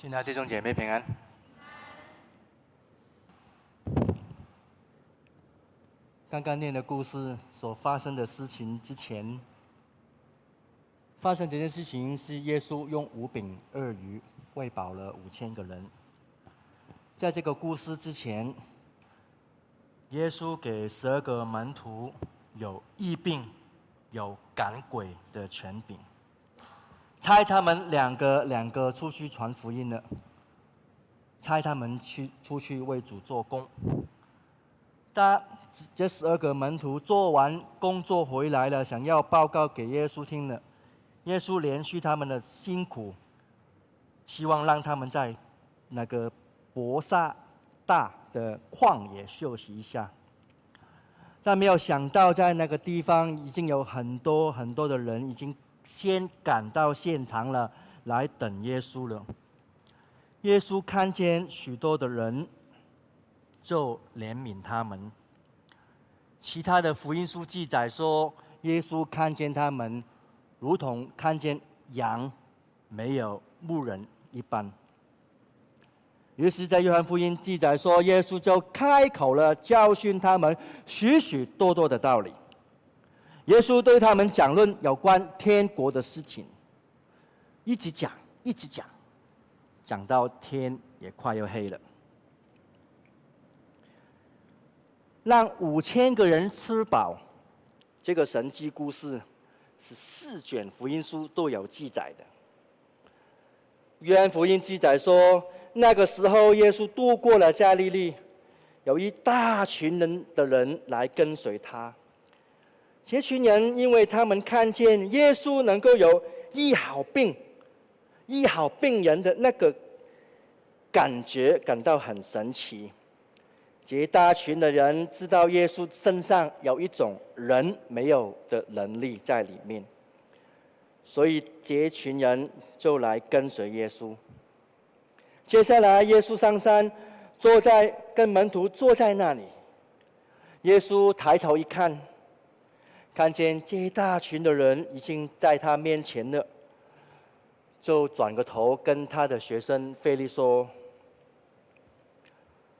亲爱的弟兄姐妹平安。刚刚念的故事所发生的事情之前，发生这件事情是耶稣用五饼二鱼喂饱了五千个人。在这个故事之前，耶稣给十二个门徒有医病、有赶鬼的权柄。差他们两个两个出去传福音了，差他们去出去为主做工。当这十二个门徒做完工作回来了，想要报告给耶稣听了，耶稣连续他们的辛苦，希望让他们在那个伯萨大的旷野休息一下。但没有想到，在那个地方已经有很多很多的人已经。先赶到现场了，来等耶稣了。耶稣看见许多的人，就怜悯他们。其他的福音书记载说，耶稣看见他们，如同看见羊没有牧人一般。于是，在约翰福音记载说，耶稣就开口了，教训他们许许多多的道理。耶稣对他们讲论有关天国的事情，一直讲，一直讲，讲到天也快要黑了。让五千个人吃饱，这个神迹故事是四卷福音书都有记载的。约翰福音记载说，那个时候耶稣渡过了加利利，有一大群人的人来跟随他。这群人，因为他们看见耶稣能够有医好病、医好病人的那个感觉，感到很神奇。这大群的人知道耶稣身上有一种人没有的能力在里面，所以这群人就来跟随耶稣。接下来，耶稣上山，坐在跟门徒坐在那里。耶稣抬头一看。看见这一大群的人已经在他面前了，就转个头跟他的学生腓力说：“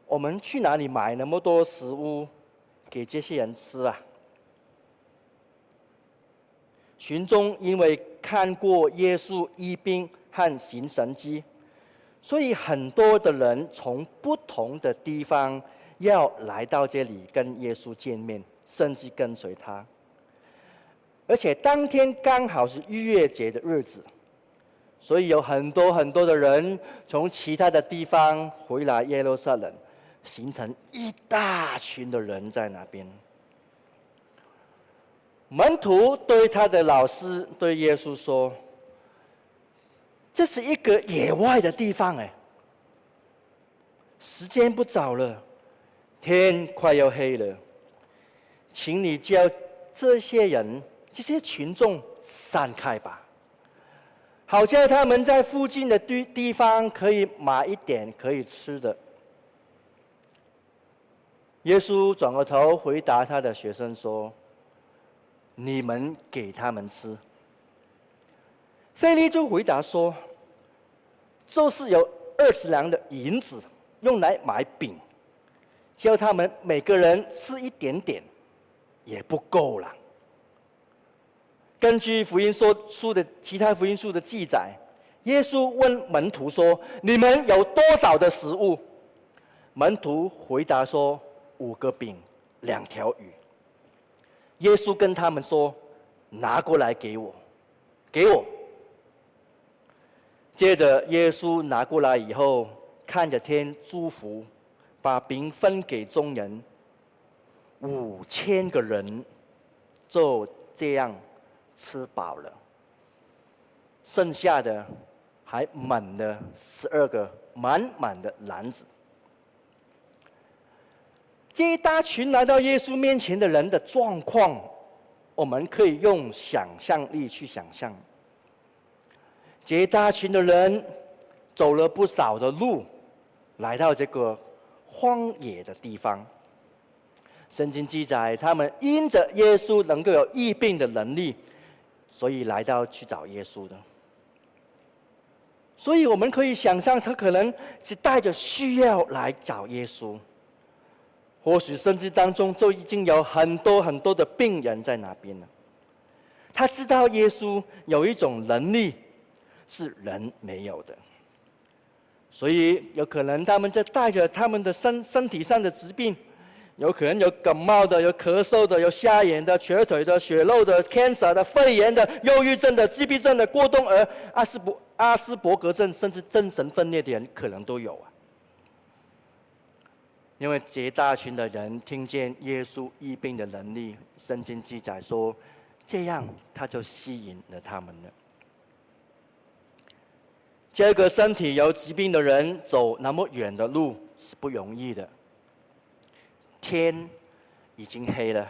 我们去哪里买那么多食物给这些人吃啊？”群众因为看过耶稣医病和行神迹，所以很多的人从不同的地方要来到这里跟耶稣见面，甚至跟随他。而且当天刚好是逾越节的日子，所以有很多很多的人从其他的地方回来耶路撒冷，形成一大群的人在那边。门徒对他的老师对耶稣说：“这是一个野外的地方，哎，时间不早了，天快要黑了，请你叫这些人。”这些群众散开吧，好叫他们在附近的地地方可以买一点可以吃的。耶稣转过头回答他的学生说：“你们给他们吃。”腓力就回答说：“就是有二十两的银子，用来买饼，叫他们每个人吃一点点，也不够了。”根据福音说书的其他福音书的记载，耶稣问门徒说：“你们有多少的食物？”门徒回答说：“五个饼，两条鱼。”耶稣跟他们说：“拿过来给我，给我。”接着，耶稣拿过来以后，看着天祝福，把饼分给众人，五千个人就这样。吃饱了，剩下的还满了十二个满满的篮子。这一大群来到耶稣面前的人的状况，我们可以用想象力去想象。这一大群的人走了不少的路，来到这个荒野的地方。圣经记载，他们因着耶稣能够有疫病的能力。所以来到去找耶稣的，所以我们可以想象，他可能是带着需要来找耶稣。或许甚至当中就已经有很多很多的病人在那边了。他知道耶稣有一种能力是人没有的，所以有可能他们就带着他们的身身体上的疾病，有可能有感冒的、有咳嗽的、有瞎眼的、瘸腿的、血漏的、cancer 的、肺炎的、忧郁症的、自闭症的、过动儿、阿斯伯阿斯伯格症，甚至精神分裂的人，可能都有啊。因为绝大群的人听见耶稣医病的能力，圣经记载说，这样他就吸引了他们了。这个身体有疾病的人走那么远的路是不容易的。天已经黑了，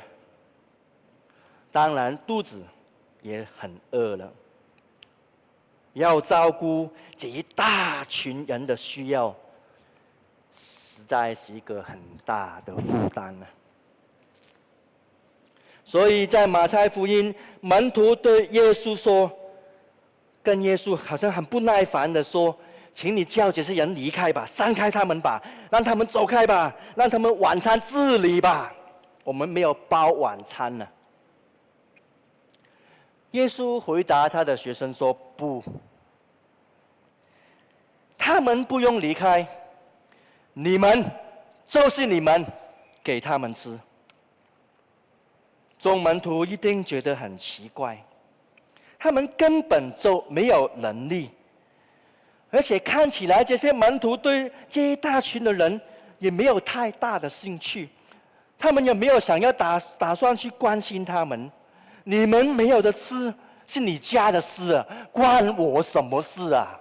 当然肚子也很饿了，要照顾这一大群人的需要。实在是一个很大的负担呢。所以在马太福音，门徒对耶稣说：“跟耶稣好像很不耐烦的说，请你叫这些人离开吧，散开他们吧，让他们走开吧，让他们晚餐自理吧。我们没有包晚餐呢。”耶稣回答他的学生说：“不，他们不用离开。”你们就是你们，给他们吃。众门徒一定觉得很奇怪，他们根本就没有能力，而且看起来这些门徒对这一大群的人也没有太大的兴趣，他们也没有想要打打算去关心他们。你们没有的吃是你家的事啊，关我什么事啊？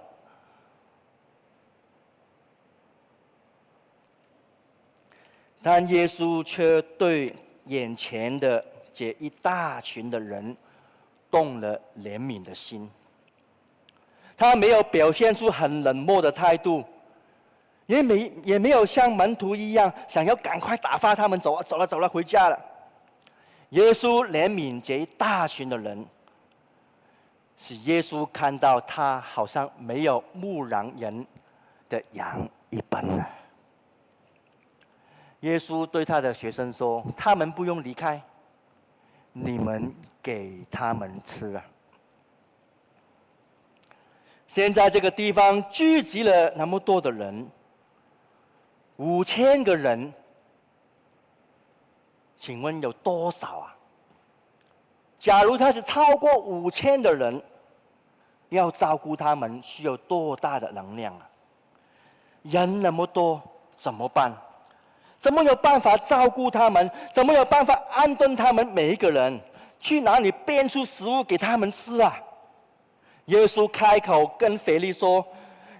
但耶稣却对眼前的这一大群的人动了怜悯的心。他没有表现出很冷漠的态度，也没也没有像门徒一样想要赶快打发他们走啊，走了走了回家了。耶稣怜悯这一大群的人，使耶稣看到他好像没有牧羊人的羊一般啊。耶稣对他的学生说：“他们不用离开，你们给他们吃啊。”现在这个地方聚集了那么多的人，五千个人，请问有多少啊？假如他是超过五千的人，要照顾他们，需要多大的能量啊？人那么多，怎么办？怎么有办法照顾他们？怎么有办法安顿他们每一个人？去哪里变出食物给他们吃啊？耶稣开口跟腓力说：“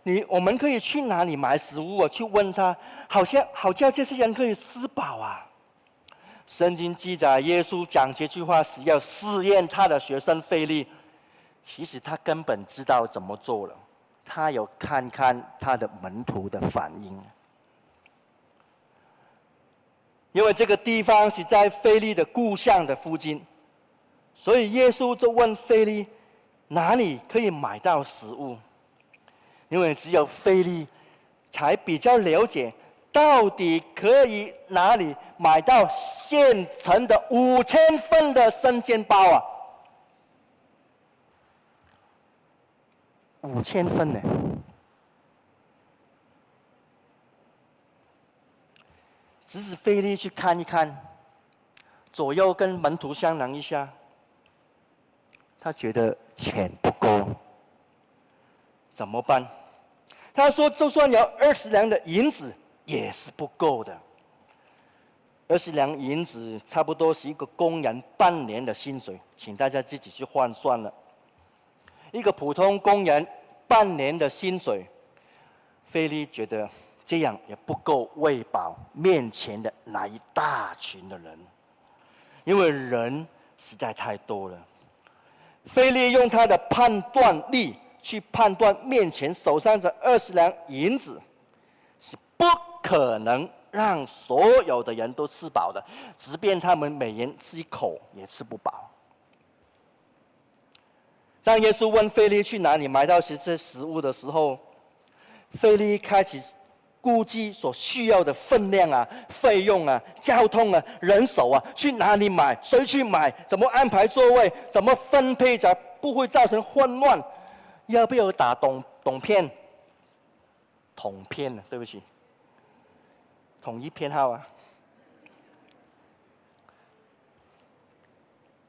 你我们可以去哪里买食物啊？去问他，好像好叫这些人可以吃饱啊。”圣经记载，耶稣讲这句话是要试验他的学生腓力。其实他根本知道怎么做了，他有看看他的门徒的反应。因为这个地方是在腓力的故乡的附近，所以耶稣就问腓力：哪里可以买到食物？因为只有腓力才比较了解，到底可以哪里买到现成的五千份的生煎包啊？五千份呢？只是费力去看一看，左右跟门徒商量一下，他觉得钱不够，怎么办？他说：“就算有二十两的银子，也是不够的。二十两银子差不多是一个工人半年的薪水，请大家自己去换算了。一个普通工人半年的薪水，菲利觉得。”这样也不够喂饱面前的那一大群的人，因为人实在太多了。菲利用他的判断力去判断，面前手上这二十两银子是不可能让所有的人都吃饱的，即便他们每人吃一口也吃不饱。当耶稣问腓力去哪里买到这些食物的时候，腓力开始估计所需要的分量啊、费用啊、交通啊、人手啊，去哪里买？谁去买？怎么安排座位？怎么分配才不会造成混乱？要不要打董董片？统片呢？对不起，统一编号啊。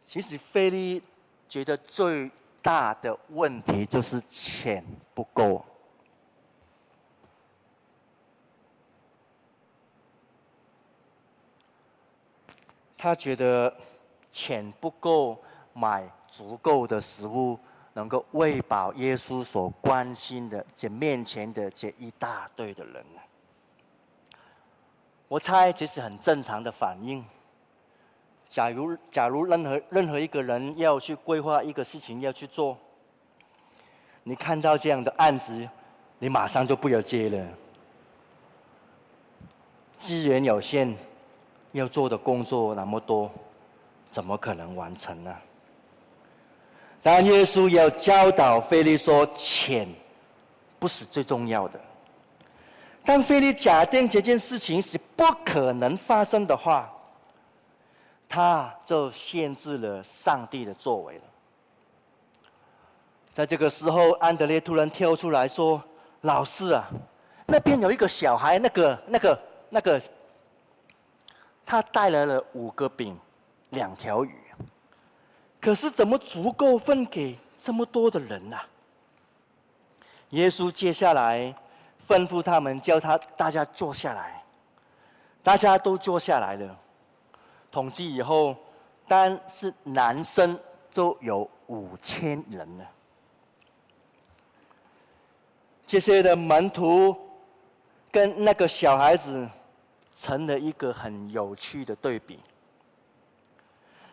其实腓力觉得最大的问题就是钱不够。他觉得钱不够买足够的食物，能够喂饱耶稣所关心的这面前的这一大堆的人。我猜这是很正常的反应。假如假如任何任何一个人要去规划一个事情要去做，你看到这样的案子，你马上就不要接了。资源有限。要做的工作那么多，怎么可能完成呢？当耶稣要教导腓力说，钱不是最重要的。当腓力假定这件事情是不可能发生的话，他就限制了上帝的作为了。在这个时候，安德烈突然跳出来说：“老师啊，那边有一个小孩，那个、那个、那个。”他带来了五个饼，两条鱼，可是怎么足够分给这么多的人呢？耶稣接下来吩咐他们，叫他大家坐下来，大家都坐下来了。统计以后，单是男生就有五千人了。这些的门徒跟那个小孩子。成了一个很有趣的对比。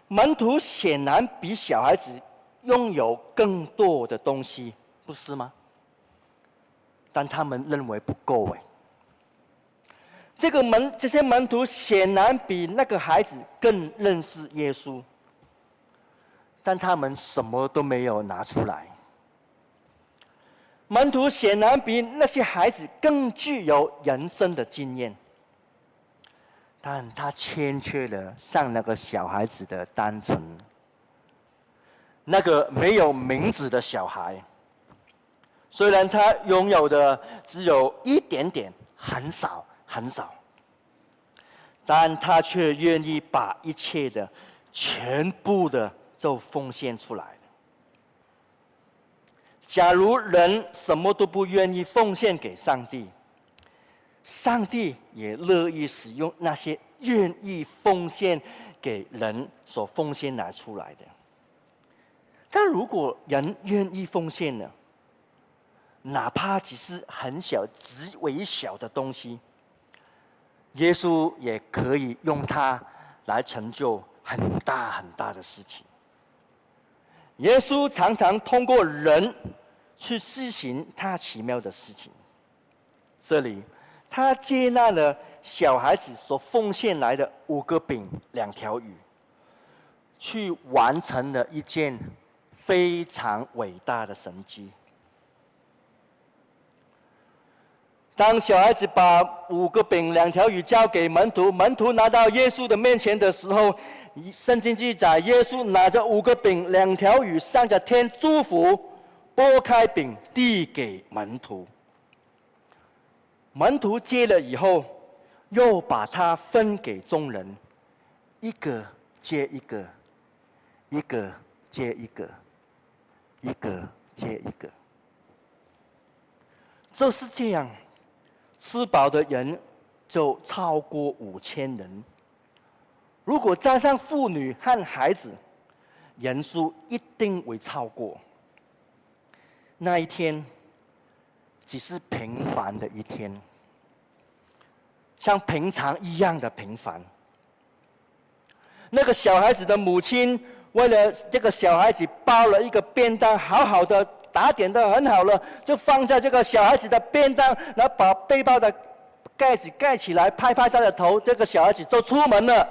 门徒显然比小孩子拥有更多的东西，不是吗？但他们认为不够哎。这个门，这些门徒显然比那个孩子更认识耶稣，但他们什么都没有拿出来。门徒显然比那些孩子更具有人生的经验。但他欠缺了像那个小孩子的单纯，那个没有名字的小孩，虽然他拥有的只有一点点，很少很少，但他却愿意把一切的全部的都奉献出来。假如人什么都不愿意奉献给上帝，上帝也乐意使用那些愿意奉献给人所奉献拿出来的。但如果人愿意奉献呢？哪怕只是很小、极微小的东西，耶稣也可以用它来成就很大很大的事情。耶稣常常通过人去施行他奇妙的事情。这里。他接纳了小孩子所奉献来的五个饼、两条鱼，去完成了一件非常伟大的神迹。当小孩子把五个饼、两条鱼交给门徒，门徒拿到耶稣的面前的时候，圣经记载，耶稣拿着五个饼、两条鱼，向着天祝福，拨开饼递给门徒。门徒接了以后，又把它分给众人，一个接一个，一个接一个，一个接一个。就是这样，吃饱的人就超过五千人。如果加上妇女和孩子，人数一定会超过。那一天。只是平凡的一天，像平常一样的平凡。那个小孩子的母亲为了这个小孩子包了一个便当，好好的打点的很好了，就放在这个小孩子的便当，然后把背包的盖子盖起来，拍拍他的头，这个小孩子就出门了。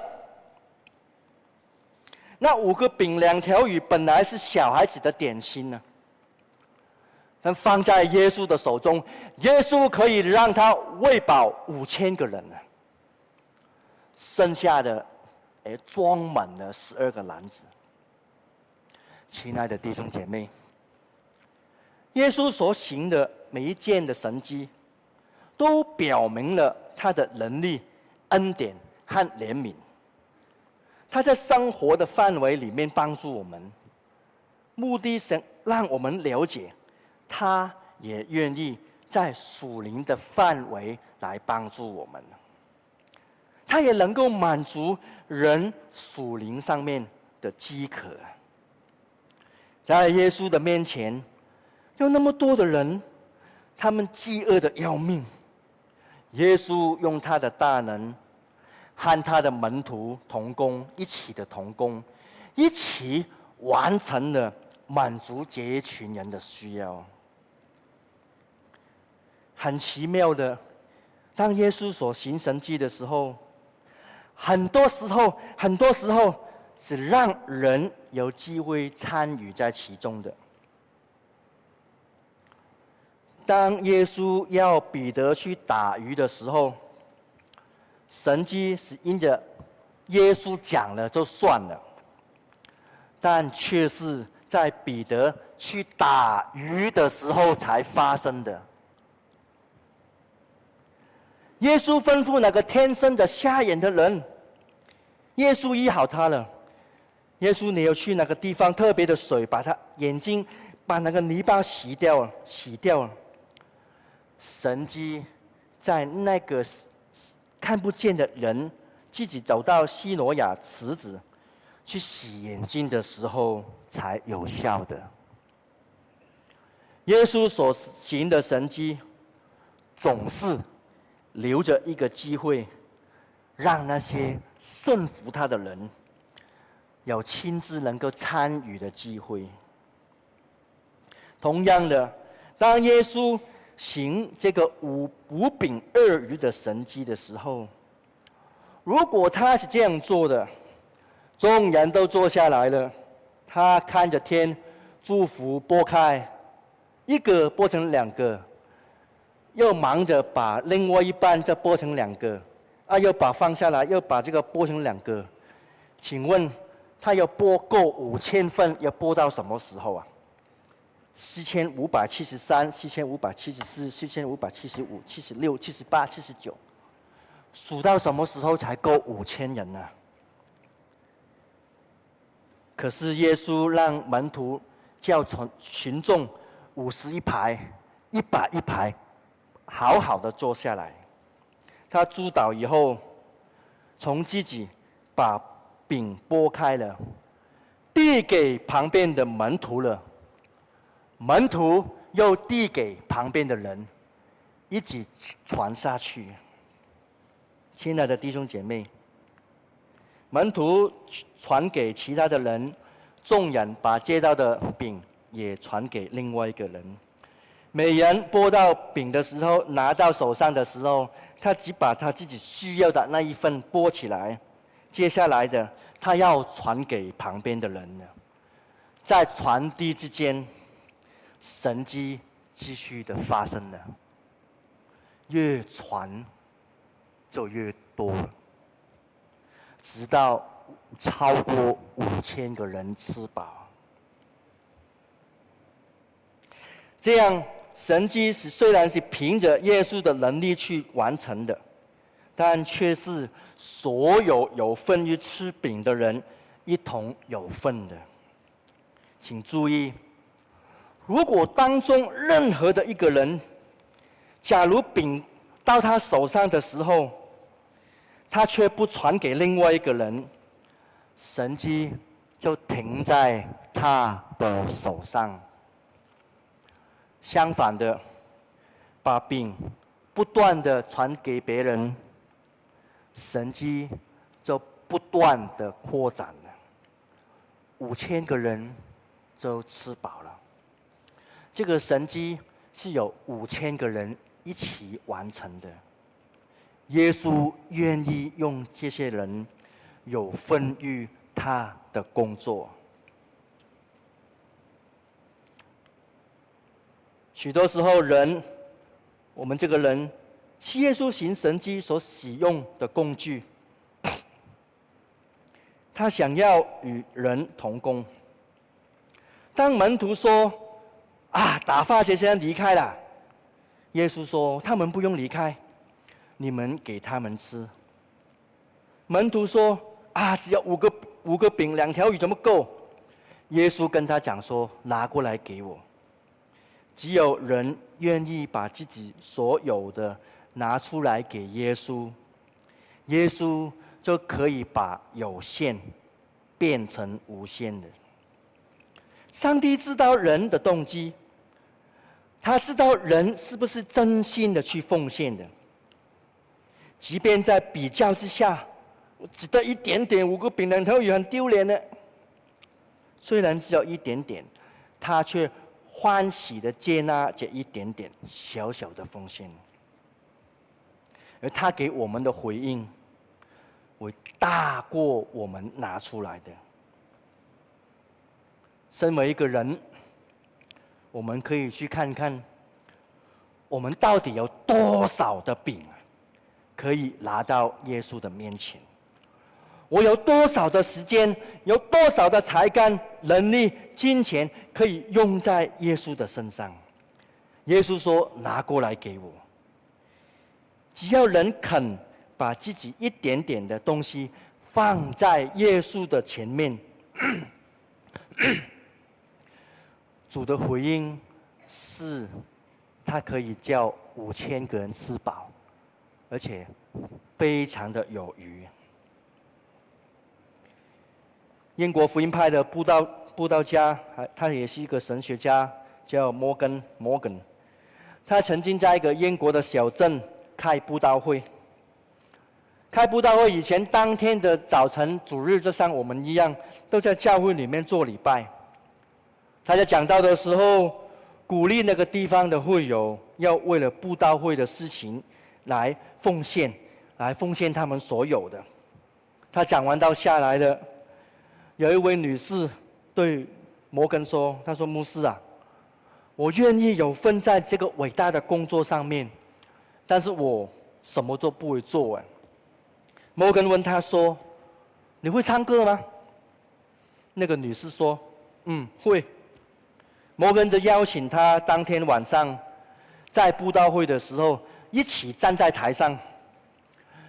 那五个饼两条鱼本来是小孩子的点心呢，能放在耶稣的手中，耶稣可以让他喂饱五千个人呢。剩下的，哎，装满了十二个篮子。亲爱的弟兄姐妹，耶稣所行的每一件的神迹，都表明了他的能力、恩典和怜悯。他在生活的范围里面帮助我们，目的是让我们了解，他也愿意在属灵的范围来帮助我们。他也能够满足人属灵上面的饥渴。在耶稣的面前，有那么多的人，他们饥饿的要命。耶稣用他的大能，和他的门徒同工，一起的同工，一起完成了满足这一群人的需要。很奇妙的，当耶稣所行神迹的时候，很多时候，很多时候。是让人有机会参与在其中的。当耶稣要彼得去打鱼的时候，神迹是因着耶稣讲了就算了，但却是在彼得去打鱼的时候才发生的。耶稣吩咐那个天生的瞎眼的人，耶稣医好他了。耶稣，你要去那个地方，特别的水，把他眼睛，把那个泥巴洗掉了，洗掉了。神迹在那个看不见的人自己走到西罗亚池子去洗眼睛的时候才有效的。耶稣所行的神迹，总是留着一个机会，让那些顺服他的人。有亲自能够参与的机会。同样的，当耶稣行这个五五饼二鱼的神迹的时候，如果他是这样做的，众人都坐下来了，他看着天，祝福拨开，一个拨成两个，又忙着把另外一半再剥成两个，啊，又把放下来，又把这个剥成两个，请问？他要剥够五千份，要剥到什么时候啊？四千五百七十三、四千五百七十四、四千五百七十五、七十六、七十八、七十九，数到什么时候才够五千人呢？可是耶稣让门徒叫群群众五十一排、一百一排，好好的坐下来。他主导以后，从自己把。饼剥开了，递给旁边的门徒了。门徒又递给旁边的人，一起传下去。亲爱的弟兄姐妹，门徒传给其他的人，众人把接到的饼也传给另外一个人。每人剥到饼的时候，拿到手上的时候，他只把他自己需要的那一份剥起来。接下来的，他要传给旁边的人了。在传递之间，神迹继续的发生了。越传就越多，直到超过五千个人吃饱。这样神迹是虽然是凭着耶稣的能力去完成的。但却是所有有份于吃饼的人一同有份的。请注意，如果当中任何的一个人，假如饼到他手上的时候，他却不传给另外一个人，神迹就停在他的手上。相反的，把饼不断的传给别人。神迹就不断的扩展了，五千个人就吃饱了。这个神迹是有五千个人一起完成的。耶稣愿意用这些人有分于他的工作。许多时候，人，我们这个人，是耶稣行神机所使用的工具。他想要与人同工。当门徒说：“啊，打发这些人离开了。”耶稣说：“他们不用离开，你们给他们吃。”门徒说：“啊，只要五个五个饼两条鱼，怎么够？”耶稣跟他讲说：“拿过来给我。”只有人愿意把自己所有的拿出来给耶稣，耶稣就可以把有限变成无限的。上帝知道人的动机，他知道人是不是真心的去奉献的。即便在比较之下，我只得一点点，五个饼两条鱼很丢脸的。虽然只有一点点，他却。欢喜的接纳这一点点小小的奉献，而他给我们的回应，会大过我们拿出来的。身为一个人，我们可以去看看，我们到底有多少的饼，可以拿到耶稣的面前。我有多少的时间，有多少的才干、能力、金钱，可以用在耶稣的身上？耶稣说：“拿过来给我。”只要人肯把自己一点点的东西放在耶稣的前面，主的回应是：他可以叫五千个人吃饱，而且非常的有余。英国福音派的布道布道家，还他也是一个神学家，叫摩根摩根。他曾经在一个英国的小镇开布道会。开布道会以前，当天的早晨，主日就像我们一样，都在教会里面做礼拜。他在讲道的时候，鼓励那个地方的会友要为了布道会的事情来奉献，来奉献他们所有的。他讲完道下来的。有一位女士对摩根说：“她说，牧师啊，我愿意有份在这个伟大的工作上面，但是我什么都不会做。”哎，摩根问她说：“你会唱歌吗？”那个女士说：“嗯，会。”摩根就邀请她当天晚上在布道会的时候一起站在台上，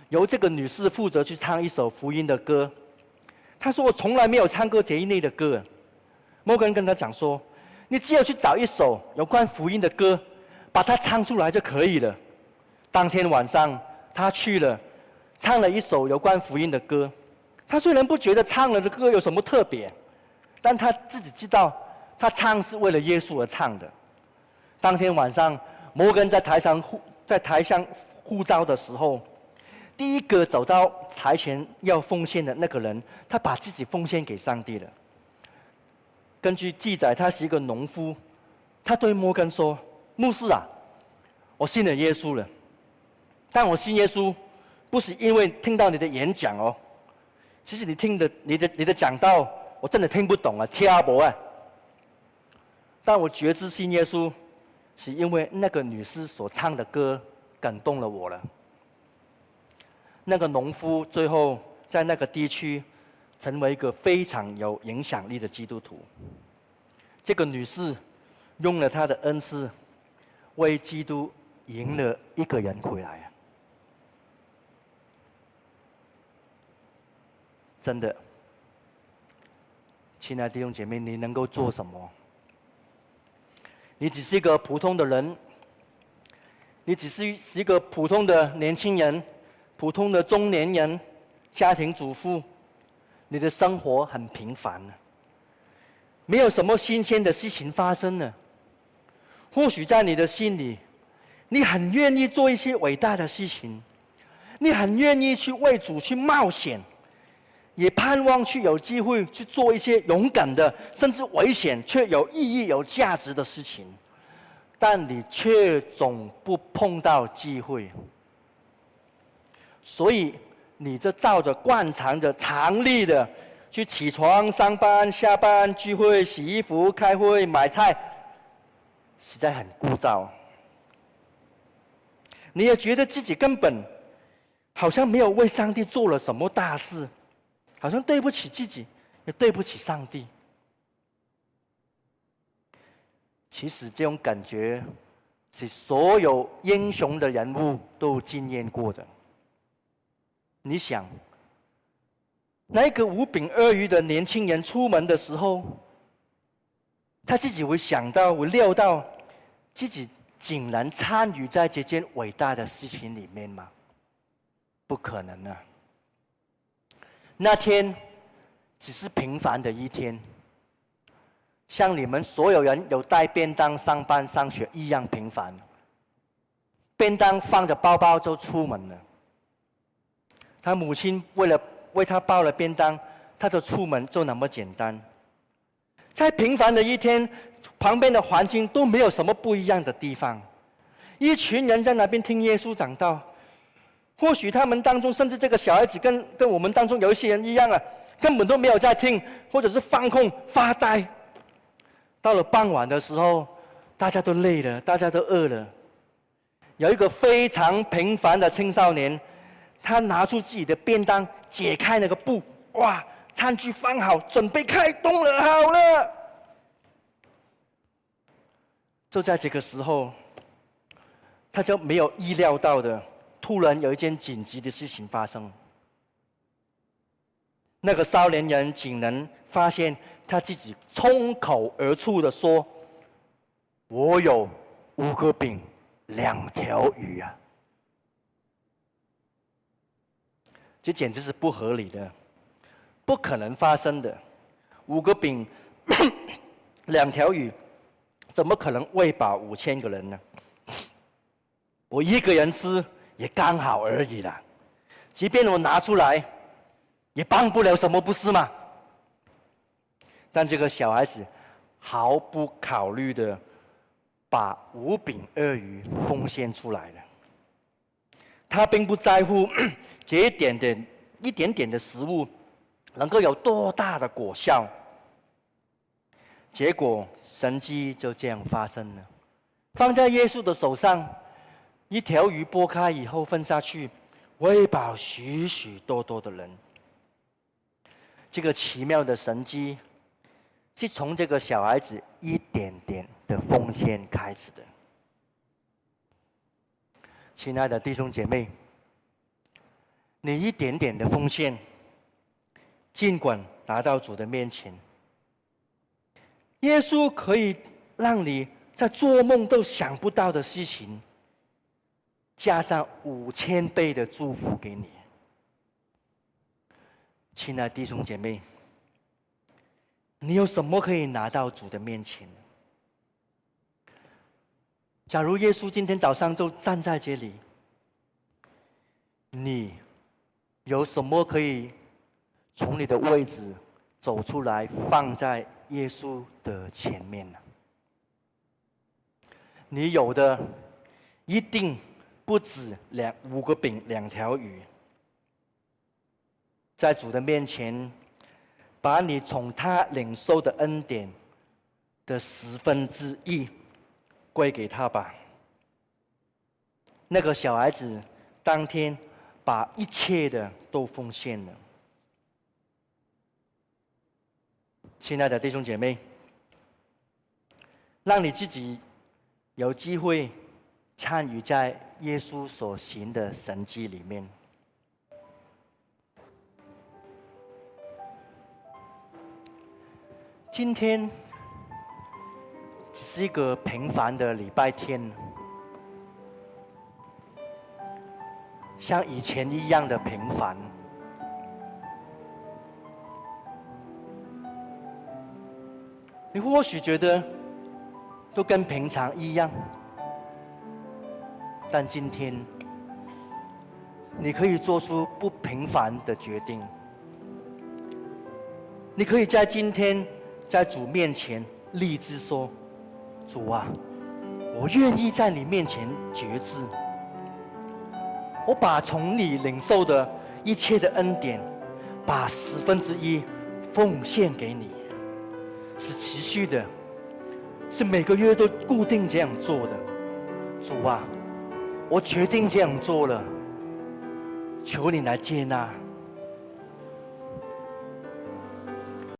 由这个女士负责去唱一首福音的歌。他说：“我从来没有唱过这一类的歌。”摩根跟他讲说：“你只有去找一首有关福音的歌，把它唱出来就可以了。”当天晚上，他去了，唱了一首有关福音的歌。他虽然不觉得唱了的歌有什么特别，但他自己知道，他唱是为了耶稣而唱的。当天晚上，摩根在台上呼在台上呼召的时候。第一个走到台前要奉献的那个人，他把自己奉献给上帝了。根据记载，他是一个农夫。他对摩根说：“牧师啊，我信了耶稣了。但我信耶稣，不是因为听到你的演讲哦。其实你听的、你的、你的讲道，我真的听不懂啊，听阿伯啊。但我决志信耶稣，是因为那个女士所唱的歌感动了我了。”那个农夫最后在那个地区成为一个非常有影响力的基督徒。这个女士用了她的恩赐，为基督赢了一个人回来。真的，亲爱的弟兄姐妹，你能够做什么？你只是一个普通的人，你只是一个普通的年轻人。普通的中年人，家庭主妇，你的生活很平凡，没有什么新鲜的事情发生呢。或许在你的心里，你很愿意做一些伟大的事情，你很愿意去为主去冒险，也盼望去有机会去做一些勇敢的，甚至危险却有意义、有价值的事情，但你却总不碰到机会。所以，你这照着惯常的、常例的去起床、上班、下班、聚会、洗衣服、开会、买菜，实在很枯燥。你也觉得自己根本好像没有为上帝做了什么大事，好像对不起自己，也对不起上帝。其实这种感觉是所有英雄的人物都经验过的。你想，那个五饼二鱼的年轻人出门的时候，他自己会想到、会料到自己竟然参与在这件伟大的事情里面吗？不可能啊！那天只是平凡的一天，像你们所有人有带便当上班、上学一样平凡。便当放着包包就出门了。他母亲为了为他包了便当，他的出门就那么简单。在平凡的一天，旁边的环境都没有什么不一样的地方。一群人在那边听耶稣讲道，或许他们当中甚至这个小孩子跟跟我们当中有一些人一样啊，根本都没有在听，或者是放空发呆。到了傍晚的时候，大家都累了，大家都饿了。有一个非常平凡的青少年。他拿出自己的便当，解开那个布，哇，餐具放好，准备开动了，好了。就在这个时候，他就没有意料到的，突然有一件紧急的事情发生。那个少年人竟然发现他自己冲口而出的说：“我有五个饼，两条鱼啊。”这简直是不合理的，不可能发生的。五个饼，两条鱼，怎么可能喂饱五千个人呢？我一个人吃也刚好而已啦。即便我拿出来，也帮不了什么，不是吗？但这个小孩子毫不考虑的把五饼二鱼奉献出来了。他并不在乎。这一点点、一点点的食物，能够有多大的果效？结果神迹就这样发生了。放在耶稣的手上，一条鱼剥开以后分下去，喂饱许许多多的人。这个奇妙的神迹，是从这个小孩子一点点的奉献开始的。亲爱的弟兄姐妹。你一点点的奉献，尽管拿到主的面前，耶稣可以让你在做梦都想不到的事情，加上五千倍的祝福给你。亲爱的弟兄姐妹，你有什么可以拿到主的面前？假如耶稣今天早上就站在这里，你。有什么可以从你的位置走出来，放在耶稣的前面呢？你有的一定不止两五个饼两条鱼，在主的面前，把你从他领受的恩典的十分之一归给他吧。那个小孩子当天。把一切的都奉献了，亲爱的弟兄姐妹，让你自己有机会参与在耶稣所行的神迹里面。今天只是一个平凡的礼拜天。像以前一样的平凡，你或许觉得都跟平常一样，但今天你可以做出不平凡的决定。你可以在今天在主面前立志说：“主啊，我愿意在你面前决志。”我把从你领受的一切的恩典，把十分之一奉献给你，是持续的，是每个月都固定这样做的。主啊，我决定这样做了，求你来接纳。